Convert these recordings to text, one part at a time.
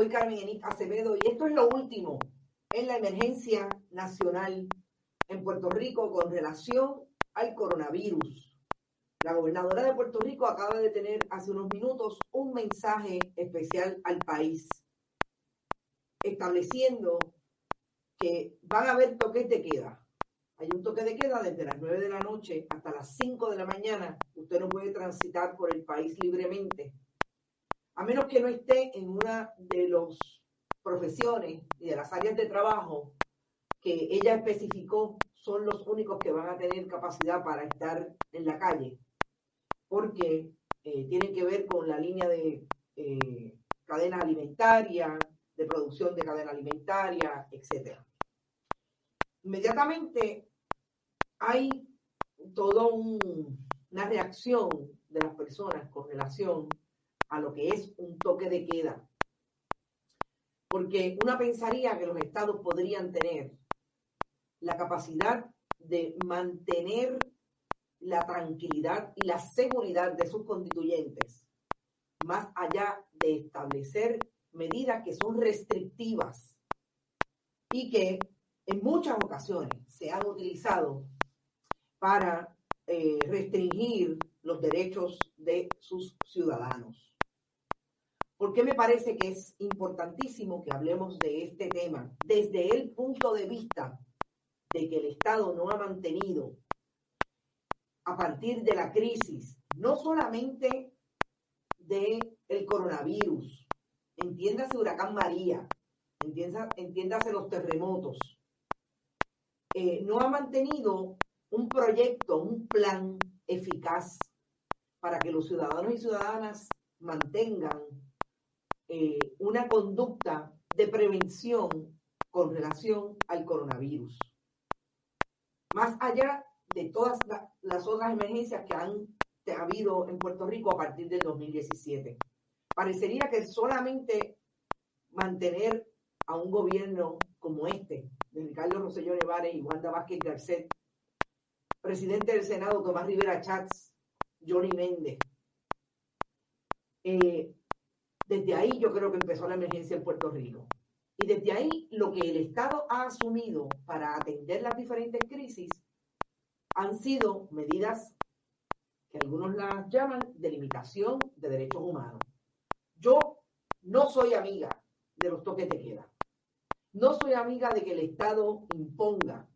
soy Carmen Acevedo y esto es lo último en la emergencia nacional en Puerto Rico con relación al coronavirus. La gobernadora de Puerto Rico acaba de tener hace unos minutos un mensaje especial al país, estableciendo que van a haber toques de queda. Hay un toque de queda desde las 9 de la noche hasta las 5 de la mañana. Usted no puede transitar por el país libremente a menos que no esté en una de las profesiones y de las áreas de trabajo que ella especificó son los únicos que van a tener capacidad para estar en la calle, porque eh, tienen que ver con la línea de eh, cadena alimentaria, de producción de cadena alimentaria, etc. Inmediatamente hay toda una reacción de las personas con relación a lo que es un toque de queda. Porque una pensaría que los estados podrían tener la capacidad de mantener la tranquilidad y la seguridad de sus constituyentes, más allá de establecer medidas que son restrictivas y que en muchas ocasiones se han utilizado para eh, restringir los derechos de sus ciudadanos. ¿Por qué me parece que es importantísimo que hablemos de este tema desde el punto de vista de que el Estado no ha mantenido a partir de la crisis, no solamente del el coronavirus, entiéndase huracán María, entiéndase, los terremotos, eh, no ha mantenido un proyecto, un plan eficaz para que los ciudadanos y ciudadanas mantengan eh, una conducta de prevención con relación al coronavirus. Más allá de todas las otras emergencias que han habido en Puerto Rico a partir del 2017. Parecería que solamente mantener a un gobierno como este, de Ricardo Rosselló Nevares y Wanda Vázquez Garcet, presidente del Senado Tomás Rivera Chats, Johnny Méndez, eh, desde ahí yo creo que empezó la emergencia en Puerto Rico. Y desde ahí lo que el Estado ha asumido para atender las diferentes crisis han sido medidas que algunos las llaman de limitación de derechos humanos. Yo no soy amiga de los toques de queda. No soy amiga de que el Estado imponga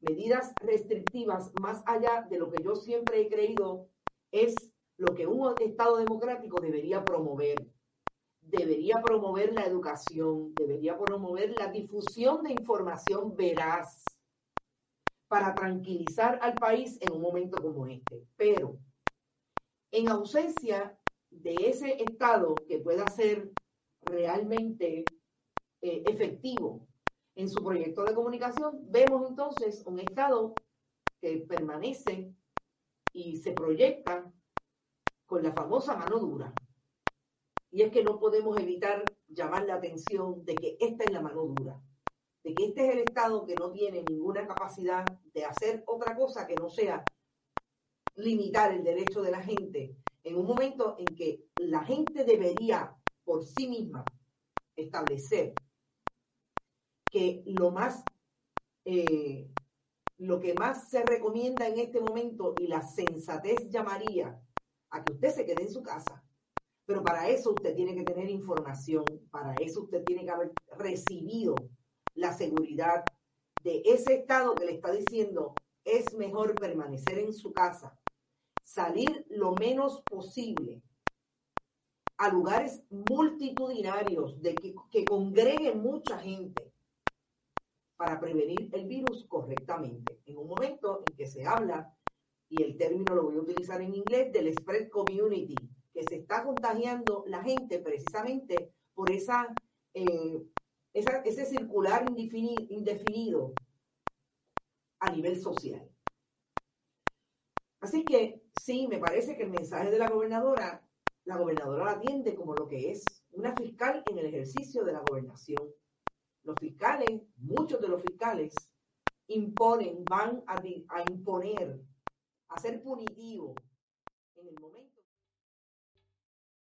medidas restrictivas más allá de lo que yo siempre he creído es lo que un Estado democrático debería promover debería promover la educación, debería promover la difusión de información veraz para tranquilizar al país en un momento como este. Pero en ausencia de ese Estado que pueda ser realmente eh, efectivo en su proyecto de comunicación, vemos entonces un Estado que permanece y se proyecta con la famosa mano dura. Y es que no podemos evitar llamar la atención de que esta es la mano dura, de que este es el Estado que no tiene ninguna capacidad de hacer otra cosa que no sea limitar el derecho de la gente en un momento en que la gente debería por sí misma establecer que lo más eh, lo que más se recomienda en este momento y la sensatez llamaría a que usted se quede en su casa pero para eso usted tiene que tener información, para eso usted tiene que haber recibido la seguridad de ese estado que le está diciendo es mejor permanecer en su casa, salir lo menos posible a lugares multitudinarios de que, que congreguen mucha gente para prevenir el virus correctamente. En un momento en que se habla, y el término lo voy a utilizar en inglés, del spread community, que se está contagiando la gente precisamente por esa, eh, ese circular indefinido a nivel social. Así que sí, me parece que el mensaje de la gobernadora, la gobernadora la atiende como lo que es una fiscal en el ejercicio de la gobernación. Los fiscales, muchos de los fiscales, imponen, van a, a imponer, a ser punitivo en el momento.